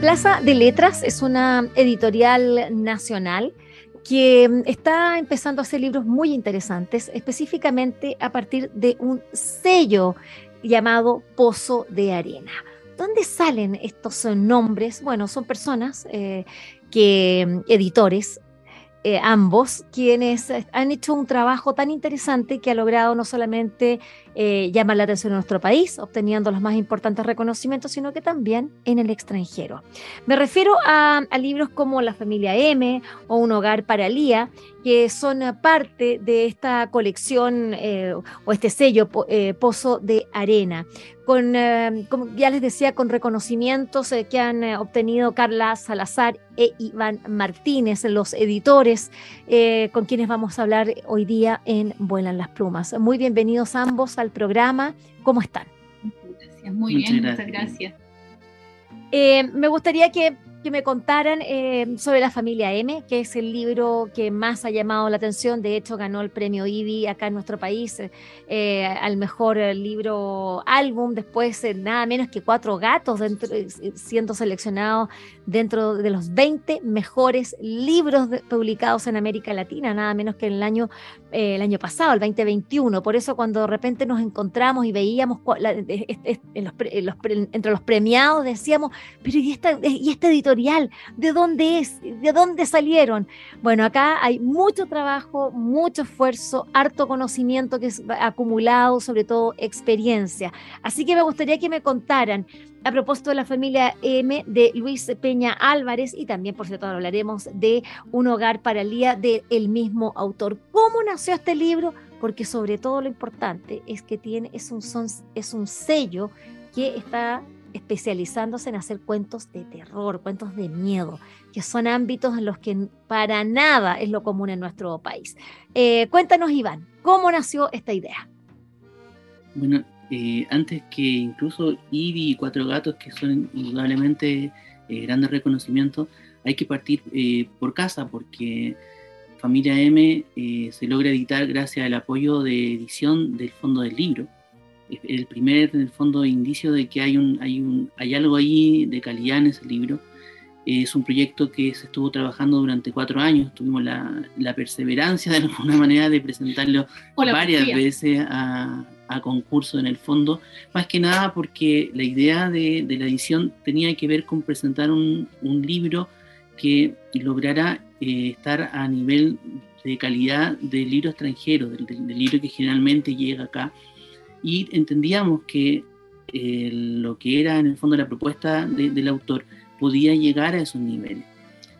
Plaza de Letras es una editorial nacional que está empezando a hacer libros muy interesantes, específicamente a partir de un sello llamado Pozo de Arena. ¿Dónde salen estos nombres? Bueno, son personas eh, que, editores, eh, ambos, quienes han hecho un trabajo tan interesante que ha logrado no solamente eh, llamar la atención en nuestro país, obteniendo los más importantes reconocimientos, sino que también en el extranjero. Me refiero a, libros como La familia M o Un hogar para Lía, que son parte de esta colección eh, o este sello Pozo de Arena con, eh, como ya les decía, con reconocimientos eh, que han eh, obtenido Carla Salazar e Iván Martínez, los editores con quienes vamos a hablar hoy día en Vuelan las Plumas. Muy bienvenidos ambos al programa. ¿Cómo están? Gracias, muy bien, muchas gracias. me gustaría que que me contaran eh, sobre la familia M, que es el libro que más ha llamado la atención. De hecho, ganó el premio IBI acá en nuestro país eh, al mejor libro álbum. Después, eh, nada menos que Cuatro Gatos dentro, siendo seleccionado dentro de los 20 mejores libros publicados en América Latina, nada menos que en el año, el año pasado, el 2021. Por eso, cuando de repente nos encontramos y veíamos entre los premiados, decíamos, pero ¿y, esta, y este ¿De dónde es? ¿De dónde salieron? Bueno, acá hay mucho trabajo, mucho esfuerzo, harto conocimiento que es acumulado, sobre todo experiencia. Así que me gustaría que me contaran a propósito de la familia M de Luis Peña Álvarez y también, por cierto, hablaremos de Un hogar para el día del mismo autor. ¿Cómo nació este libro? Porque sobre todo lo importante es que tiene, es un, es un sello que está especializándose en hacer cuentos de terror, cuentos de miedo, que son ámbitos en los que para nada es lo común en nuestro país. Eh, cuéntanos, Iván, ¿cómo nació esta idea? Bueno, eh, antes que incluso Ivy y Cuatro Gatos, que son indudablemente eh, grandes reconocimientos, hay que partir por casa, porque Familia M se logra editar gracias al apoyo de edición del Fondo del Libro el primer, en el fondo, indicio de que hay, un, hay, un, hay algo ahí de calidad en ese libro. Es un proyecto que se estuvo trabajando durante cuatro años. Tuvimos la, la perseverancia, de alguna manera, de presentarlo varias veces a, a, concurso en el fondo. Más que nada porque la idea de, de la edición tenía que ver con presentar un, un libro que lograra eh, estar a nivel de calidad del libro extranjero, del, del libro que generalmente llega acá y entendíamos que eh, lo que era en el fondo la propuesta del autor podía llegar a esos niveles.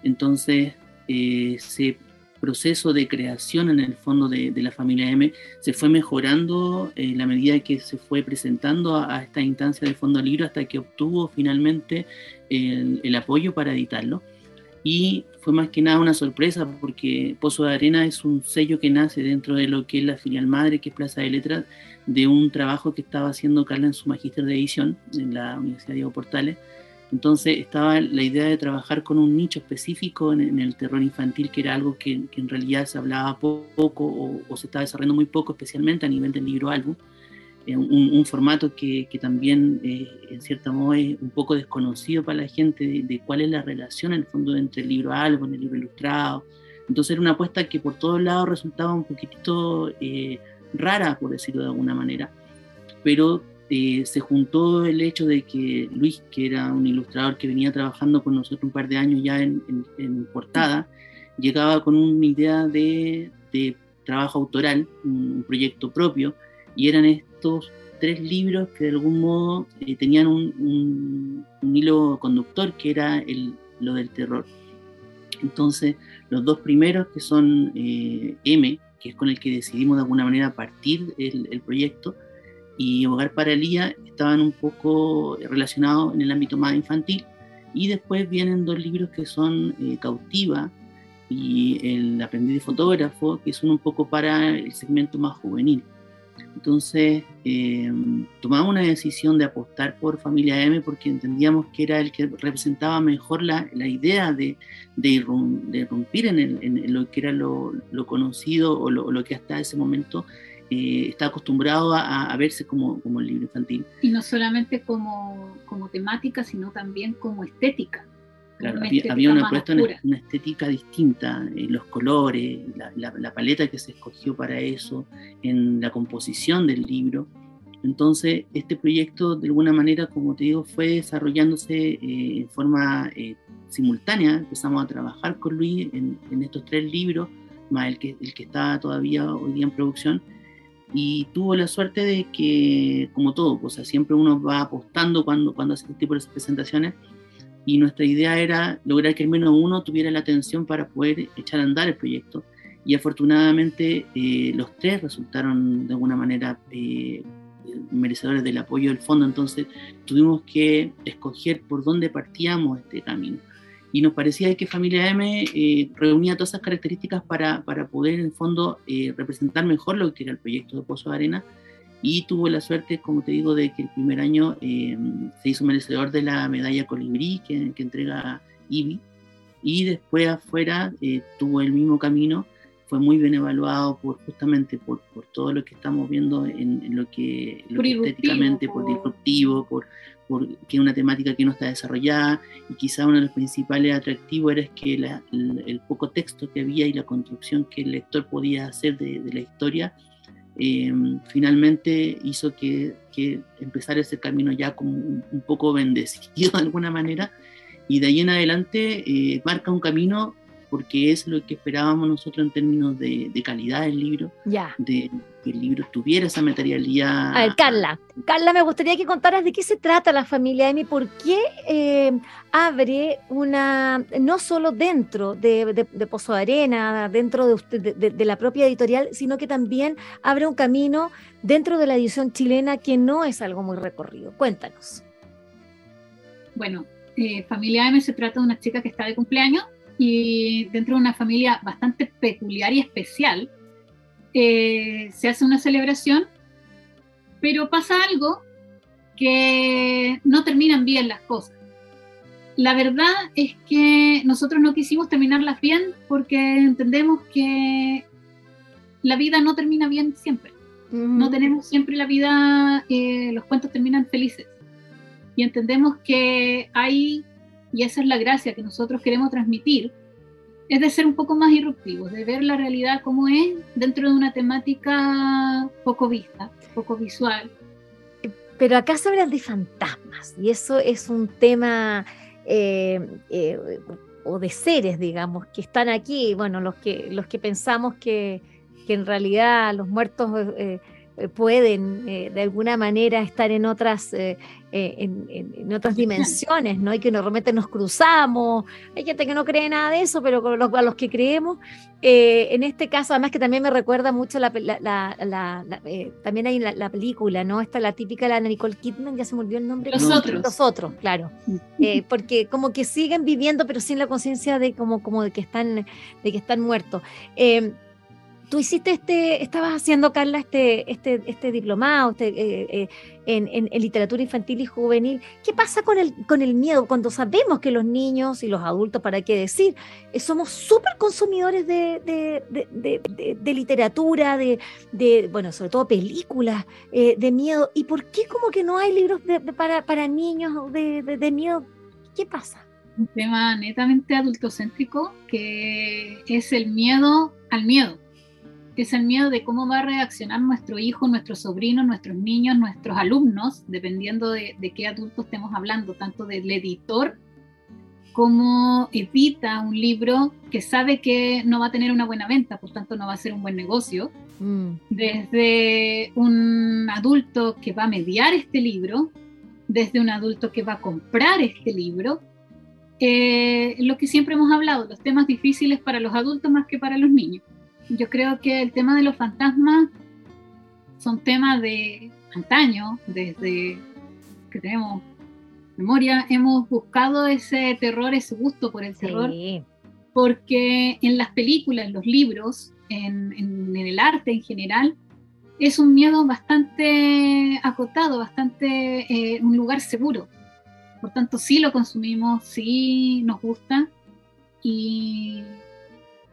Entonces, eh, ese proceso de creación en el fondo de, la familia M se fue mejorando en la medida que se fue presentando a, esta instancia del fondo libro hasta que obtuvo finalmente el apoyo para editarlo y fue más que nada una sorpresa porque Pozo de Arena es un sello que nace dentro de lo que es la filial madre, que es Plaza de Letras, de un trabajo que estaba haciendo Carla en su magíster de edición en la Universidad Diego Portales. Entonces estaba la idea de trabajar con un nicho específico en, el terror infantil, que era algo que, en realidad se hablaba poco o, o, se estaba desarrollando muy poco, especialmente a nivel del libro álbum. Eh, un, formato que, también eh, en cierta modo es un poco desconocido para la gente de, cuál es la relación en el fondo entre el libro álbum, el libro ilustrado. Entonces era una apuesta que por todos lados resultaba un poquitito eh, rara, por decirlo de alguna manera, pero se juntó el hecho de que Luis, que era un ilustrador que venía trabajando con nosotros un par de años ya en, portada, llegaba con una idea de, trabajo autoral, un proyecto propio, y eran estos tres libros que de algún modo eh, tenían un, hilo conductor que era el, lo del terror. Entonces, los dos primeros, que son eh, M, que es con el que decidimos de alguna manera partir el, proyecto, y Hogar para Elía estaban un poco relacionados en el ámbito más infantil. Y después vienen dos libros que son eh, Cautiva y El aprendiz de fotógrafo, que son un poco para el segmento más juvenil. Entonces eh, tomamos una decisión de apostar por Familia M porque entendíamos que era el que representaba mejor la, la idea de, de, irrumpir en, en, lo que era lo, conocido o lo, lo, que hasta ese momento eh, está acostumbrado a, a, verse como, como el libro infantil. Y no solamente como, como temática, sino también como estética. Claro, había, una, una, estética distinta, en los colores, la, la, paleta que se escogió para eso, en la composición del libro. Entonces, este proyecto, de alguna manera, como te digo, fue desarrollándose eh, en forma eh, simultánea. Empezamos a trabajar con Luis en, en, estos tres libros, más el que, el que está todavía hoy día en producción. Y tuvo la suerte de que, como todo, pues, siempre uno va apostando cuando, cuando hace este tipo de presentaciones y nuestra idea era lograr que al menos uno tuviera la atención para poder echar a andar el proyecto. Y afortunadamente eh, los tres resultaron de alguna manera eh, merecedores del apoyo del fondo, entonces tuvimos que escoger por dónde partíamos este camino. Y nos parecía que Familia M eh, reunía todas esas características para, para poder en el fondo representar mejor lo que era el proyecto de Pozo de Arena y tuvo la suerte, como te digo, de que el primer año eh, se hizo merecedor de la medalla Colibrí que, que entrega IBI y después afuera eh, tuvo el mismo camino, fue muy bien evaluado por justamente por, por todo lo que estamos viendo en, lo que, lo estéticamente, por, disruptivo, por, por que es una temática que no está desarrollada y quizá uno de los principales atractivos era que la, el, poco texto que había y la construcción que el lector podía hacer de, de la historia Em, finalmente hizo que, que, empezara ese camino ya como un, poco bendecido de alguna manera y de ahí en adelante eh, marca un camino porque es lo que esperábamos nosotros en términos de, de calidad del libro, ya. de que el libro tuviera esa materialidad. A ver, Carla, Carla, me gustaría que contaras de qué se trata la familia Emi, por qué eh, abre una, no solo dentro de, de, Pozo de Arena, dentro de, de, la propia editorial, sino que también abre un camino dentro de la edición chilena que no es algo muy recorrido. Cuéntanos. Bueno, eh, Familia M se trata de una chica que está de cumpleaños y dentro de una familia bastante peculiar y especial, eh, se hace una celebración, pero pasa algo que no terminan bien las cosas. La verdad es que nosotros no quisimos terminarlas bien porque entendemos que la vida no termina bien siempre. No tenemos siempre la vida, eh, los cuentos terminan felices. Y entendemos que hay y esa es la gracia que nosotros queremos transmitir, es de ser un poco más irruptivos, de ver la realidad como es dentro de una temática poco vista, poco visual. Pero acá se hablan de fantasmas y eso es un tema eh, eh, o de seres, digamos, que están aquí, bueno, los que, los que pensamos que, que en realidad los muertos... Eh, pueden eh, de alguna manera estar en otras, eh, en, otras dimensiones, ¿no? Y que normalmente nos cruzamos. Hay gente que no cree nada de eso, pero los, a los que creemos, en este caso, además que también me recuerda mucho la, también hay la, película, ¿no? Esta la típica de la Nicole Kidman, ya se me olvidó el nombre. Los otros. Los otros, claro. porque como que siguen viviendo, pero sin la conciencia de como, como de que están, de que están muertos tú hiciste este, estabas haciendo, Carla, este, este, este diplomado este, eh, eh, en, literatura infantil y juvenil. ¿Qué pasa con el, con el miedo cuando sabemos que los niños y los adultos, para qué decir, eh, somos súper consumidores de, de, de, literatura, de, bueno, sobre todo películas de miedo? ¿Y por qué como que no hay libros para, para niños de, miedo? ¿Qué pasa? Un tema netamente adultocéntrico que es el miedo al miedo es el miedo de cómo va a reaccionar nuestro hijo, nuestro sobrino, nuestros niños, nuestros alumnos, dependiendo de, qué adulto estemos hablando, tanto del editor como edita un libro que sabe que no va a tener una buena venta, por tanto no va a ser un buen negocio, mm. desde un adulto que va a mediar este libro, desde un adulto que va a comprar este libro, eh, lo que siempre hemos hablado, los temas difíciles para los adultos más que para los niños yo creo que el tema de los fantasmas son temas de, antaño, desde que tenemos memoria, hemos buscado ese terror, ese gusto por el terror, porque en las películas, en los libros, en, el arte en general, es un miedo bastante acotado, bastante eh, un lugar seguro. Por tanto, sí lo consumimos, sí nos gusta. Y,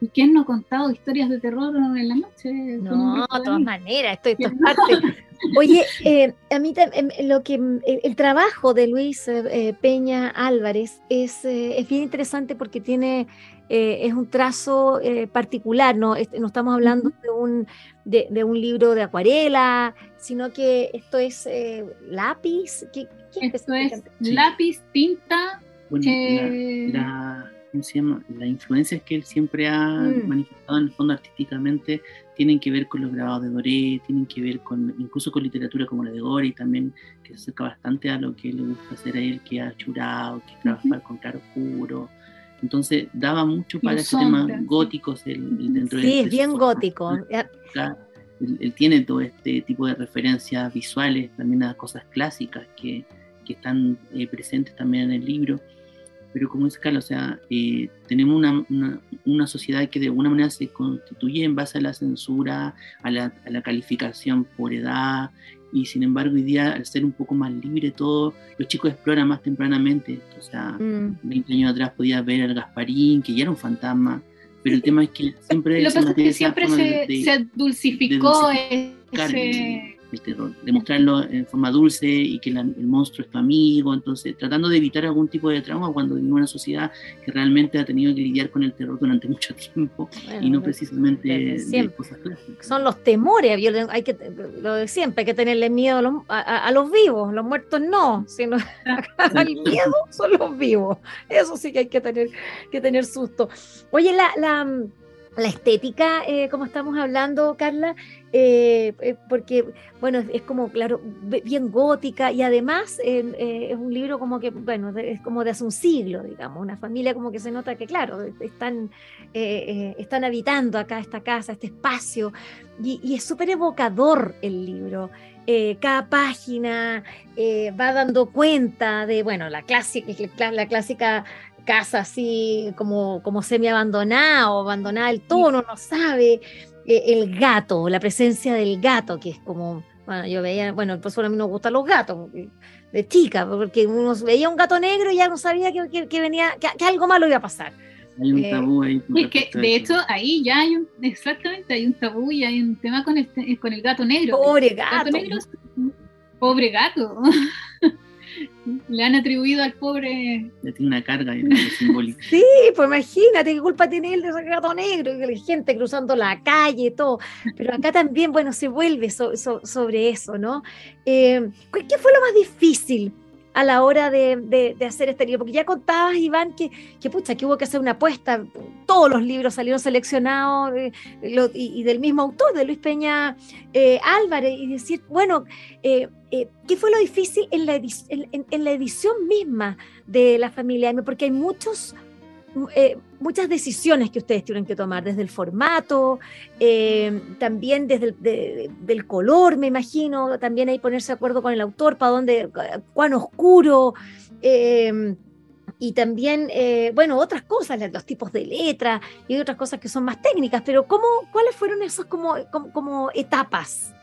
¿y quién no ha contado historias de terror en la noche? No, de todas maneras, esto, es parte. Oye, eh, a mí em, lo que el, trabajo de Luis eh, Peña Álvarez es, es bien interesante porque tiene eh, es un trazo eh, particular, no, no estamos hablando de, un, de, un libro de acuarela, sino que esto es eh, lápiz. ¿Qué, esto es lápiz, tinta. la, la, influencia que él siempre ha mm. manifestado en el fondo artísticamente tienen que ver con los grabados de Doré, tienen que ver con incluso con literatura como la de Gore, y también que se acerca bastante a lo que le gusta hacer a él, que ha churado, que trabaja con claro oscuro. Entonces daba mucho para ese tema góticos el, dentro sí, es bien gótico. Él, tiene todo este tipo de referencias visuales, también a cosas clásicas que, que están eh, presentes también en el libro. Pero como dice Carlos, o sea, eh, tenemos una, una, una, sociedad que de alguna manera se constituye en base a la censura, a la, a la calificación por edad, y sin embargo hoy día al ser un poco más libre todo, los chicos exploran más tempranamente, o sea, 20 mm. años atrás podía ver al Gasparín, que ya era un fantasma, pero el tema es que siempre, Lo que siempre se, se, dulcificó ese el terror, demostrarlo en forma dulce y que el monstruo es tu amigo, entonces tratando de evitar algún tipo de trauma cuando en una sociedad que realmente ha tenido que lidiar con el terror durante mucho tiempo y no precisamente de cosas clásicas. Son los temores, hay que, lo de siempre, hay que tenerle miedo a los, vivos, los muertos no, sino al miedo son los vivos, eso sí que hay que tener, que tener susto. Oye, la, la la estética, eh, como estamos hablando, Carla, eh, eh, porque, bueno, es, como, claro, bien gótica y además es un libro como que, bueno, es como de hace un siglo, digamos, una familia como que se nota que, claro, están, están habitando acá esta casa, este espacio, y, es súper evocador el libro. cada página va dando cuenta de, bueno, la clásica, la clásica casa así como, como semi abandonada o abandonada el tono, no sabe. Eh, el gato, la presencia del gato, que es como, bueno, yo veía, bueno, pues a mí nos gustan los gatos de chica, porque uno veía un gato negro y ya no sabía que, que, venía, que, algo malo iba a pasar. Hay un eh, tabú ahí. Es que, de hecho, ahí ya hay un, exactamente, hay un tabú y hay un tema con el, con el gato negro. Pobre gato. pobre gato. Le han atribuido al pobre. Le tiene una carga simbólica. Sí, pues imagínate qué culpa tiene él de ese gato negro, y la gente cruzando la calle, todo. Pero acá también, bueno, se vuelve sobre eso, ¿no? Eh, ¿Qué fue lo más difícil a la hora de, hacer este libro? Porque ya contabas, Iván, que, que, pucha, que hubo que hacer una apuesta. Todos los libros salieron seleccionados eh, y, del mismo autor, de Luis Peña eh, Álvarez, y decir, bueno, eh, ¿qué fue lo difícil en la, edición misma de La Familia? Porque hay muchos eh, muchas decisiones que ustedes tienen que tomar, desde el formato, eh, también desde el del color, me imagino, también hay ponerse de acuerdo con el autor, para dónde, cuán oscuro. Eh, y también, bueno, otras cosas, los tipos de letra y otras cosas que son más técnicas, pero ¿cómo, ¿cuáles fueron esas como, como etapas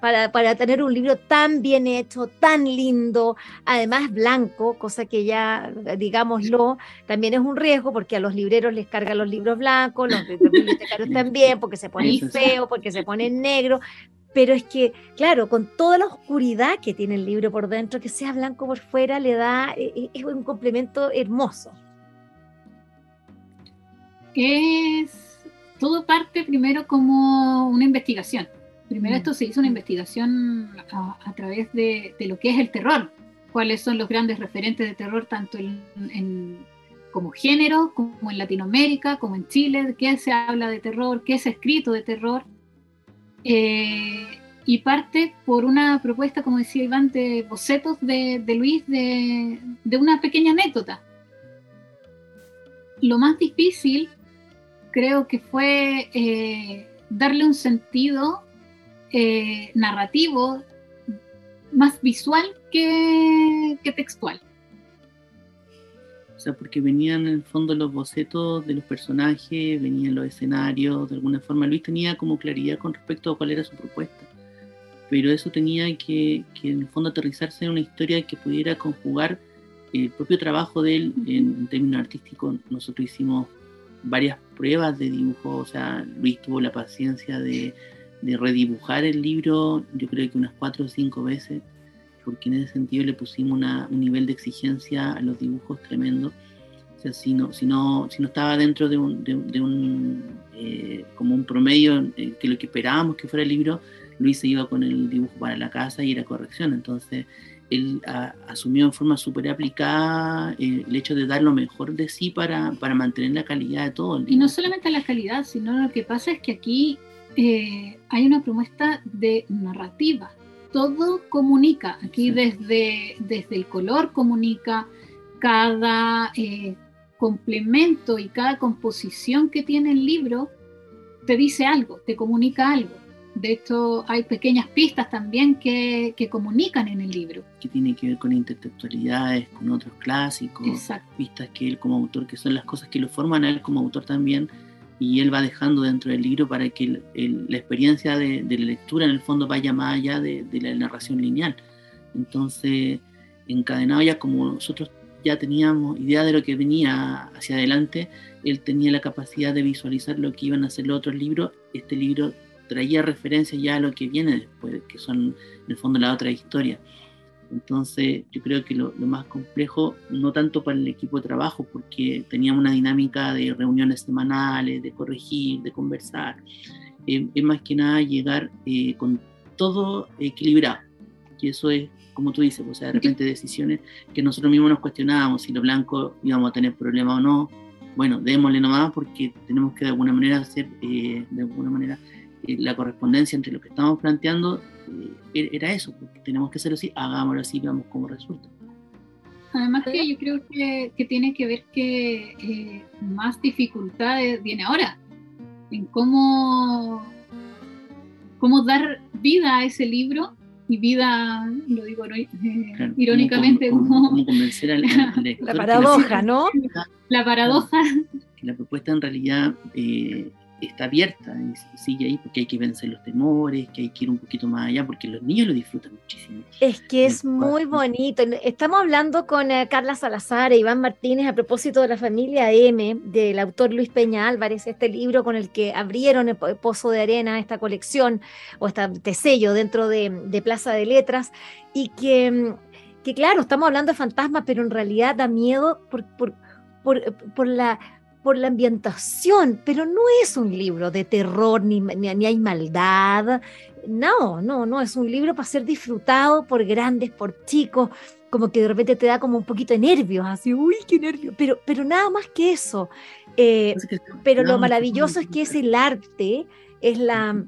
para, tener un libro tan bien hecho, tan lindo, además blanco, cosa que ya, digámoslo, también es un riesgo porque a los libreros les cargan los libros blancos, los bibliotecarios también, porque se ponen feos, porque se ponen negros, pero es que, claro, con toda la oscuridad que tiene el libro por dentro, que sea blanco por fuera, le da, e, e, es un complemento hermoso. Es, todo parte primero como una investigación Primero mm. esto se hizo una investigación a, través de, lo que es el terror, cuáles son los grandes referentes de terror tanto en, como género, como en Latinoamérica, como en Chile, qué se habla de terror, qué se ha escrito de terror. Eh, y parte por una propuesta, como decía Iván, de bocetos de, Luis de, una pequeña anécdota. Lo más difícil creo que fue eh, darle un sentido eh, narrativo más visual que, textual. O sea, porque venían en el fondo los bocetos de los personajes, venían los escenarios, de alguna forma Luis tenía como claridad con respecto a cuál era su propuesta. Pero eso tenía que en el fondo aterrizarse en una historia que pudiera conjugar el propio trabajo de él en, términos artísticos. Nosotros hicimos varias pruebas de dibujo, o sea, Luis tuvo la paciencia de, de redibujar el libro, yo creo que unas cuatro o cinco veces porque en ese sentido le pusimos un nivel de exigencia a los dibujos tremendo. O sea, si no, si no, si no estaba dentro de un, de, un eh, como un promedio eh, que lo que esperábamos que fuera el libro, Luis se iba con el dibujo para la casa y era corrección. Entonces, él asumió en forma súper aplicada eh, el hecho de dar lo mejor de sí para, para mantener la calidad de todo. y no solamente la calidad, sino lo que pasa es que aquí hay una propuesta de narrativa todo comunica. Aquí desde, desde el color comunica, cada eh, complemento y cada composición que tiene el libro te dice algo, te comunica algo. De hecho, hay pequeñas pistas también que, que, comunican en el libro. Que tiene que ver con intertextualidades, con otros clásicos, Exacto. pistas que él como autor, que son las cosas que lo forman a él como autor también, y él va dejando dentro del libro para que la experiencia de, la lectura en el fondo vaya más allá de, la narración lineal. Entonces, encadenado ya como nosotros ya teníamos idea de lo que venía hacia adelante, él tenía la capacidad de visualizar lo que iban a ser los otros libros. Este libro traía referencias ya a lo que viene después, que son en el fondo la otra historia. Entonces, yo creo que lo, más complejo, no tanto para el equipo de trabajo, porque teníamos una dinámica de reuniones semanales, de corregir, de conversar, eh, es más que nada llegar eh, con todo equilibrado. Y eso es, como tú dices, o sea, de repente decisiones que nosotros mismos nos cuestionábamos si lo blanco íbamos a tener problema o no. Bueno, démosle nomás porque tenemos que de alguna manera hacer, eh, de alguna manera, la correspondencia entre lo que estamos planteando eh, era eso, porque tenemos que hacerlo así, hagámoslo así, veamos cómo resulta. Además que yo creo que, que tiene que ver que eh, más dificultades viene ahora, en cómo, cómo dar vida a ese libro y vida, lo digo eh, irónicamente, como, convencer al, La paradoja, ¿no? La paradoja. La propuesta en realidad está abierta y sigue ahí porque hay que vencer los temores, que hay que ir un poquito más allá porque los niños lo disfrutan muchísimo. Es que es muy bonito. Estamos hablando con eh, Carla Salazar e Iván Martínez a propósito de la familia M del autor Luis Peña Álvarez, este libro con el que abrieron el Pozo de Arena, esta colección o este sello dentro de, Plaza de Letras y que, que, claro, estamos hablando de fantasmas, pero en realidad da miedo por, por, por, por la por la ambientación, pero no es un libro de terror ni, ni, hay maldad. No, no, no, es un libro para ser disfrutado por grandes, por chicos, como que de repente te da como un poquito de nervios, así, uy, qué nervios, pero, pero nada más que eso. Eh, pero lo maravilloso es que es el arte, es la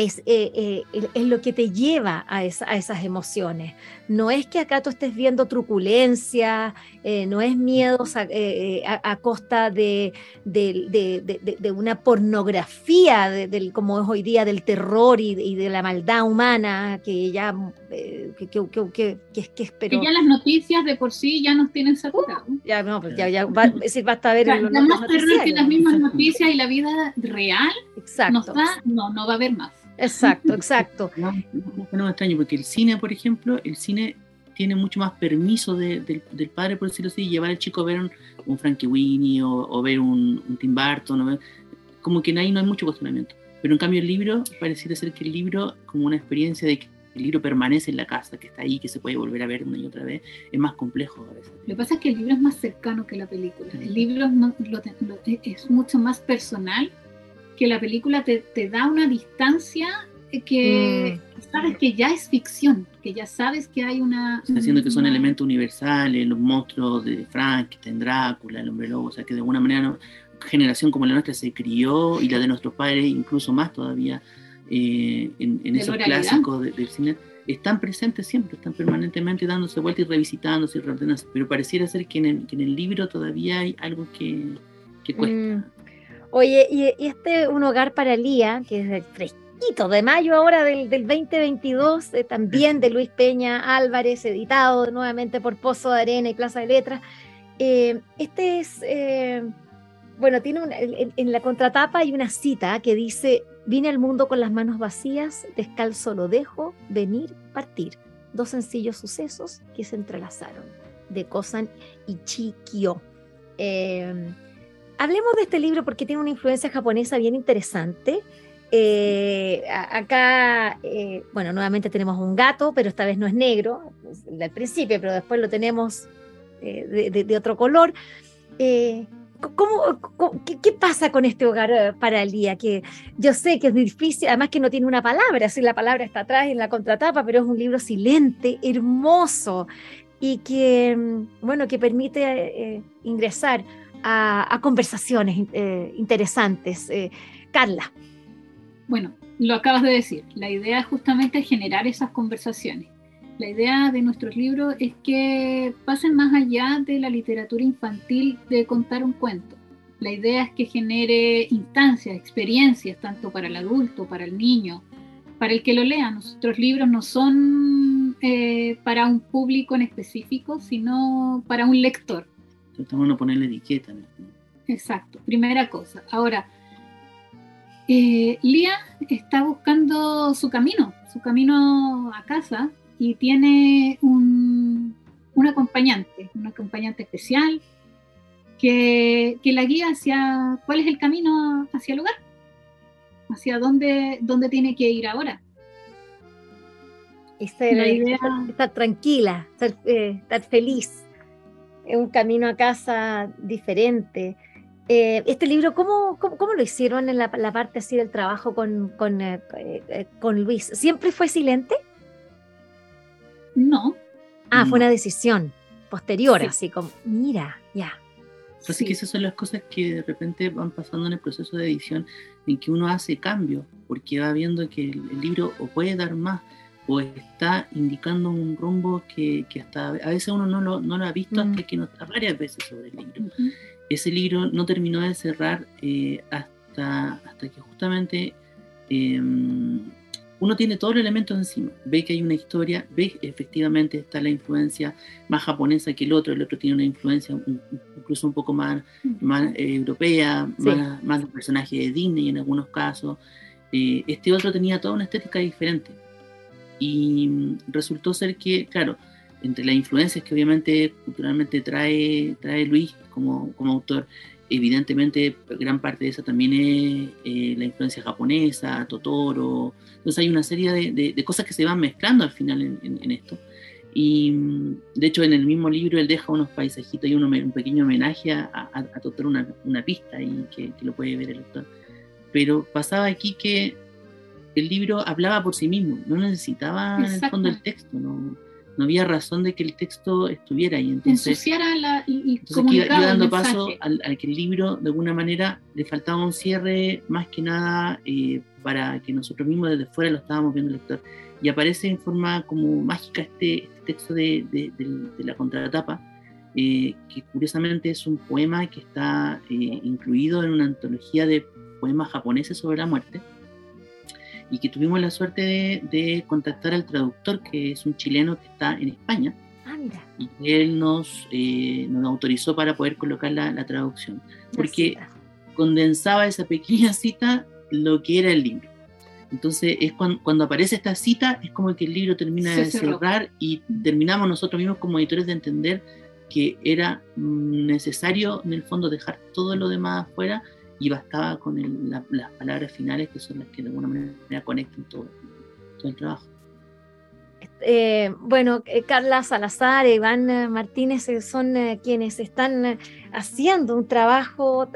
es, eh, eh, es, lo que te lleva a, esas emociones. No es que acá tú estés viendo truculencia, eh, no es miedo a, costa de, de, una pornografía, del, como es hoy día, del terror y, de la maldad humana, que ya, que, que, que, que, ya las noticias de por sí ya nos tienen saturados. Uh, ya, no, pues ya, ya va, es basta ver... Ya, más terror que las mismas noticias y la vida real, Exacto. no, no va a haber más. Exacto, exacto. No, no, me extraño, porque el cine, por ejemplo, el cine tiene mucho más permiso del padre, por decirlo así, llevar al chico a ver un, un Frankie Winnie o, ver un, Tim Burton, como que ahí no hay mucho cuestionamiento. Pero en cambio el libro, pareciera ser que el libro, como una experiencia de que el libro permanece en la casa, que está ahí, que se puede volver a ver una y otra vez, es más complejo a veces. Lo que pasa es que el libro es más cercano que la película. El libro es mucho más personal que la película te, da una distancia que mm. sabes que ya es ficción, que ya sabes que hay una... Está haciendo que son elementos universales, los monstruos de Frankenstein, Drácula, el hombre lobo, o sea que de alguna manera generación como la nuestra se crió y la de nuestros padres incluso más todavía eh, en, esos clásicos del cine están presentes siempre, están permanentemente dándose vueltas y revisitándose y reordenándose, pero pareciera ser que en el, libro todavía hay algo que, cuesta. Mm. Oye, y, este Un Hogar para Lía, que es poquito, de mayo ahora del, 2022, eh, también de Luis Peña Álvarez, editado nuevamente por Pozo de Arena y Plaza de Letras. Eh, este es, eh, bueno, tiene en, la contratapa hay una cita que dice, vine al mundo con las manos vacías, descalzo lo dejo, venir, partir. Dos sencillos sucesos que se entrelazaron, de Kosan y Chikyo. hablemos de este libro porque tiene una influencia japonesa bien interesante. Eh, acá, eh, bueno, nuevamente tenemos un gato, pero esta vez no es negro, al principio, pero después lo tenemos eh, de, otro color. ¿cómo, qué, pasa con este hogar para el día? Que yo sé que es difícil, además que no tiene una palabra, así la palabra está atrás en la contratapa, pero es un libro silente, hermoso y que, mm, bueno, que permite ingresar a conversaciones interesantes. Carla. Bueno, lo acabas de decir, la idea es justamente generar esas conversaciones. La idea de nuestros libros es que pasen más allá de la literatura infantil de contar un cuento. La idea es que genere instancias, experiencias, tanto para el adulto, para el niño, para el que lo lea. Nuestros libros no son eh, para un público en específico, sino para un lector. Tratamos de ponerle etiqueta. Exacto, primera cosa. Ahora, eh, Lía está buscando su camino, su camino a casa y tiene un, acompañante, un acompañante especial que, la guía hacia cuál es el camino hacia el lugar, hacia dónde, dónde tiene que ir ahora. Estar, la idea... estar, tranquila, estar, eh, estar feliz, es un camino a casa diferente. Eh, este libro, ¿cómo, ¿cómo, lo hicieron en la, parte así del trabajo con, con, eh, eh, con, Luis? ¿Siempre fue silente? No. Ah, fue una decisión posterior, así como, mira, ya. Así que esas son las cosas que de repente van pasando en el proceso de edición, en que uno hace cambios, porque va viendo que el, libro o puede dar más, o está indicando un rumbo que, que hasta a veces uno no lo, no lo ha visto hasta que no está varias veces sobre el libro ese libro no terminó de cerrar eh, hasta, hasta que justamente em, uno tiene todos los elementos encima. Ve que hay una historia, ve efectivamente está la influencia más japonesa que el otro, el otro tiene una influencia incluso un poco más, más eh, europea, más, más de personaje de Disney en algunos casos. Eh, este otro tenía toda una estética diferente. Y mm, resultó ser que, claro, entre las influencias que obviamente culturalmente trae, trae Luis como, como autor, evidentemente gran parte de esa también es eh, la influencia japonesa, Totoro, entonces hay una serie de, de, cosas que se van mezclando al final en, en, esto. Y de hecho en el mismo libro él deja unos paisajitos y un pequeño homenaje a, a, Totoro, una, una, pista y que, que, lo puede ver el lector. Pero pasaba aquí que el libro hablaba por sí mismo, no necesitaba en el fondo el texto, no, no había razón de que el texto estuviera ahí. Entonces, la, y, iba, dando paso al, que el libro, de alguna manera, le faltaba un cierre, más que nada, eh, para que nosotros mismos desde fuera lo estábamos viendo el lector. Y aparece en forma como mágica este, este texto de, de, la contratapa, eh, que curiosamente es un poema que está eh, incluido en una antología de poemas japoneses sobre la muerte y que tuvimos la suerte de, contactar al traductor, que es un chileno que está en España. Ah, mira. Y él nos, eh, nos autorizó para poder colocar la, traducción, porque condensaba esa pequeña cita lo que era el libro. Entonces, es cuando, aparece esta cita, es como que el libro termina de cerrar y terminamos nosotros mismos como editores de entender que era necesario, en el fondo, dejar todo lo demás afuera y bastaba con las palabras finales que son las que de alguna manera conectan todo, todo el trabajo. Eh, bueno, eh, Carla Salazar, Iván eh, Martínez son quienes están haciendo un trabajo,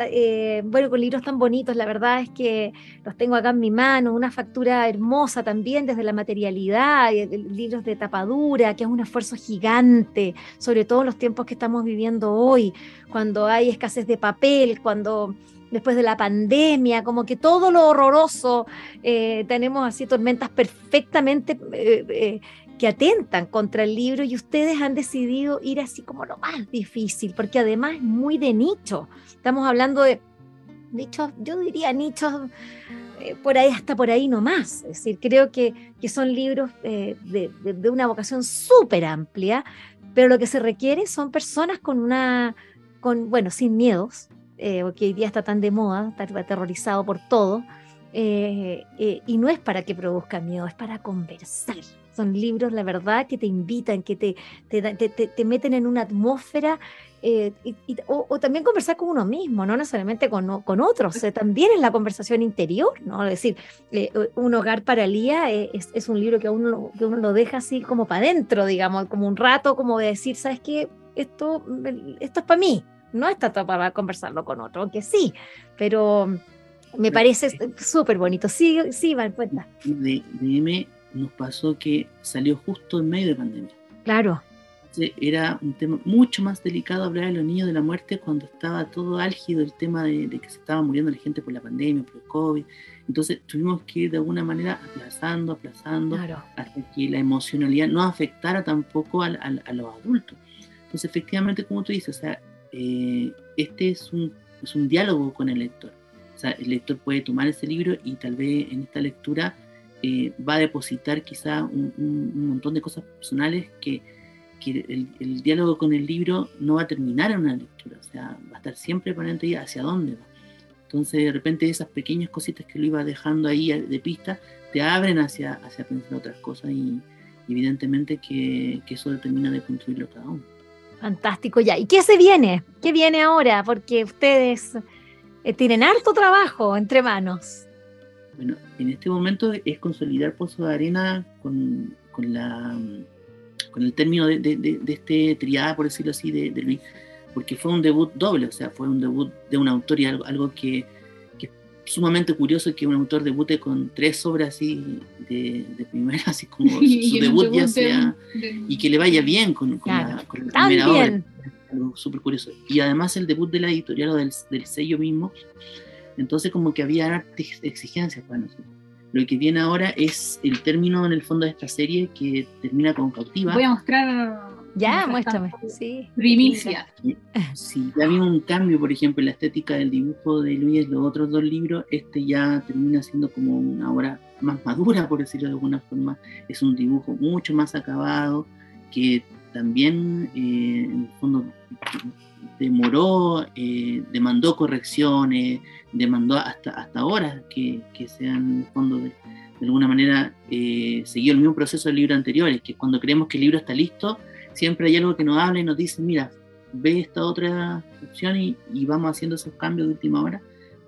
bueno, con libros tan bonitos, la verdad es que los tengo acá en mi mano, una factura hermosa también desde la materialidad, libros de tapadura, que es un esfuerzo gigante, sobre todo en los tiempos que estamos viviendo hoy, cuando hay escasez de papel, cuando después de la pandemia, como que todo lo horroroso, eh, tenemos así tormentas perfectamente eh, eh, que atentan contra el libro y ustedes han decidido ir así como lo más difícil, porque además es muy de nicho. Estamos hablando de nichos, yo diría nichos eh, por ahí hasta por ahí nomás. Es decir, creo que, que son libros de, de, una vocación súper amplia, pero lo que se requiere son personas con una, con, bueno, sin miedos, porque hoy día está tan de moda, está aterrorizado por todo, y no es para que produzca miedo, es para conversar son libros, la verdad, que te invitan, que te, te, meten en una atmósfera eh, o, también conversar con uno mismo, no necesariamente con, con otros, eh, también en la conversación interior, ¿no? Es decir, eh, Un hogar para Lía es, es, un libro que uno, que uno lo deja así como para adentro, digamos, como un rato, como de decir, ¿sabes qué? Esto, esto es para mí, no está para conversarlo con otro, aunque sí, pero me parece súper bonito. Sí, sí, Val, cuenta. De, de nos pasó que salió justo en medio de pandemia. Claro. Era un tema mucho más delicado hablar de los niños de la muerte cuando estaba todo álgido el tema de, que se estaba muriendo la gente por la pandemia, por el COVID. Entonces tuvimos que ir de alguna manera aplazando, aplazando, hasta que la emocionalidad no afectara tampoco a, los adultos. Entonces efectivamente, como tú dices, o sea, eh, este es un, un diálogo con el lector. O sea, el lector puede tomar ese libro y tal vez en esta lectura eh, va a depositar quizá un, montón de cosas personales que, el, diálogo con el libro no va a terminar en una lectura, o sea, va a estar siempre ahí hacia dónde va. Entonces, de repente, esas pequeñas cositas que lo iba dejando ahí de pista te abren hacia, hacia pensar otras cosas y evidentemente que, que eso determina de construirlo cada uno. Fantástico, ya. ¿Y qué se viene? ¿Qué viene ahora? Porque ustedes eh, tienen harto trabajo entre manos. Bueno, en este momento es consolidar Pozo de Arena con, con la, con el término de, de, este triada, por decirlo así, de, Luis, porque fue un debut doble, o sea, fue un debut de un autor y algo, que, sumamente curioso que un autor debute con tres obras así de, primera, así como su, debut ya sea, y que le vaya bien con, con, la, primera obra. Algo súper curioso. Y además el debut de la editorial o del, del sello mismo entonces como que había exigencias para nosotros. Lo que viene ahora es el término en el fondo de esta serie que termina con Cautiva. Voy a mostrar... Ya, muéstrame. Sí. Primicia. Sí, ya había un cambio, por ejemplo, en la estética del dibujo de Luis, los otros dos libros, este ya termina siendo como una obra más madura, por decirlo de alguna forma. Es un dibujo mucho más acabado, que también, eh, en el fondo, demoró, eh, demandó correcciones, demandó hasta, hasta ahora que, que sean, en el fondo, de, alguna manera, eh, seguido el mismo proceso del libro anterior, que cuando creemos que el libro está listo, siempre hay algo que nos habla y nos dice, mira, ve esta otra opción y, vamos haciendo esos cambios de última hora,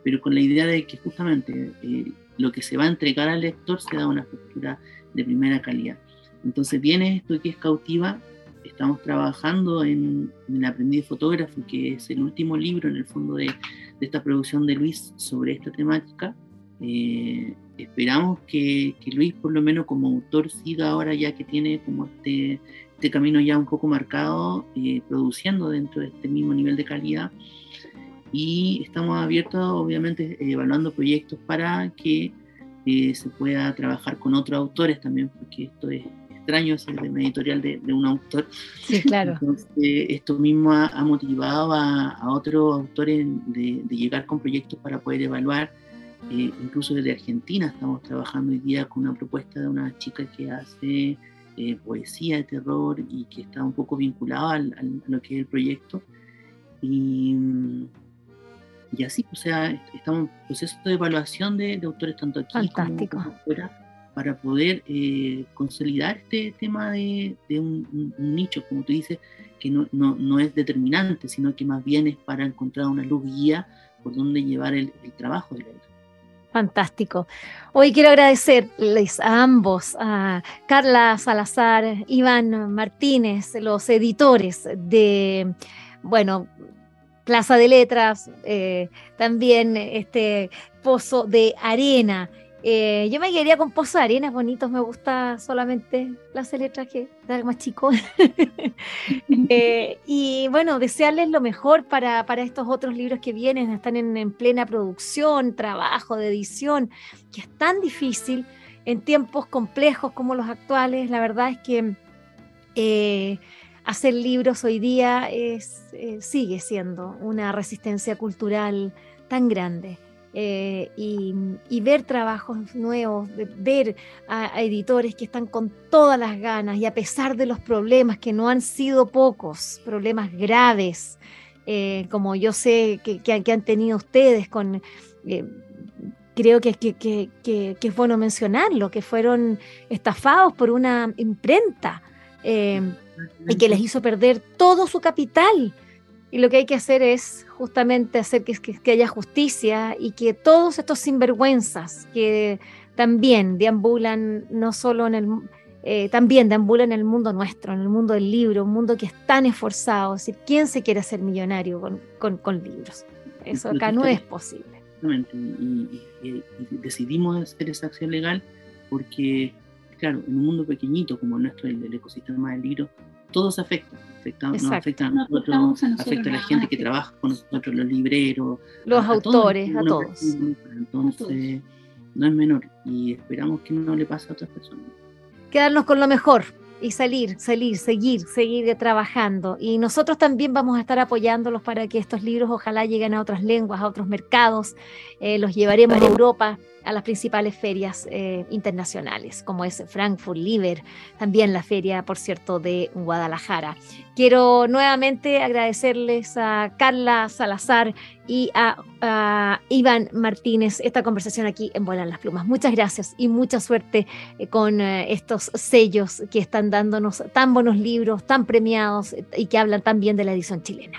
pero con la idea de que justamente eh, lo que se va a entregar al lector se da una estructura de primera calidad. Entonces viene esto que es cautiva, estamos trabajando en, El aprendiz fotógrafo, que es el último libro en el fondo de, de esta producción de Luis sobre esta temática. Eh, esperamos que, que, Luis, por lo menos como autor, siga ahora ya que tiene como este, este camino ya un poco marcado, eh, produciendo dentro de este mismo nivel de calidad. Y estamos abiertos, obviamente, evaluando proyectos para que eh, se pueda trabajar con otros autores también, porque esto es extraño ser de editorial de, un autor. Sí, claro. Entonces, esto mismo ha, motivado a, otros autores de, llegar con proyectos para poder evaluar. Eh, incluso desde Argentina estamos trabajando hoy día con una propuesta de una chica que hace eh, poesía de terror y que está un poco vinculada a lo que es el proyecto. Y, y así, o sea, estamos en proceso de evaluación de, autores tanto aquí como afuera para poder eh, consolidar este tema de, un, nicho, como tú dices, que no, no, no, es determinante, sino que más bien es para encontrar una luz guía por donde llevar el, trabajo de la Fantástico. Hoy quiero agradecerles a ambos, a Carla Salazar, Iván Martínez, los editores de, bueno, Plaza de Letras, eh, también este Pozo de Arena eh, yo me quedaría con pozos de arenas bonitos, me gusta solamente las letras que da más chico. Eh, y bueno, desearles lo mejor para, estos otros libros que vienen, están en, plena producción, trabajo de edición, que es tan difícil en tiempos complejos como los actuales. La verdad es que eh, hacer libros hoy día sigue siendo una resistencia cultural tan grande eh, y, ver trabajos nuevos, ver a, editores que están con todas las ganas y a pesar de los problemas que no han sido pocos, problemas graves, eh, como yo sé que, han tenido ustedes con... Eh, creo que, que, es bueno mencionarlo, que fueron estafados por una imprenta y que les hizo perder todo su capital. Y lo que hay que hacer es justamente hacer que, que, haya justicia y que todos estos sinvergüenzas que también deambulan no solo en el eh, también deambulan en el mundo nuestro, en el mundo del libro, un mundo que es tan esforzado. Es decir, ¿quién se quiere hacer millonario con, con, libros? Eso acá no es posible. Exactamente. Y, y, decidimos hacer esa acción legal porque, claro, en un mundo pequeñito como nuestro, el, el ecosistema del libro, todo se afecta nos afecta a nosotros, afecta a la gente que trabaja con nosotros, los libreros, los autores, a todos. Entonces, no es menor y esperamos que no le pase a otras personas. Quedarnos con lo mejor y salir, salir, seguir, seguir trabajando. Y nosotros también vamos a estar apoyándolos para que estos libros ojalá lleguen a otras lenguas, a otros mercados. Eh, los llevaremos a Europa a las principales ferias eh, internacionales, como es Frankfurt, Liber, también la feria, por cierto, de Guadalajara. Quiero nuevamente agradecerles a Carla Salazar y a, Iván Martínez esta conversación aquí en Vuelan las Plumas. Muchas gracias y mucha suerte eh, con eh, estos sellos que están dándonos tan buenos libros, tan premiados y que hablan tan bien de la edición chilena.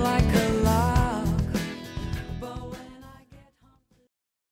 Like a lie.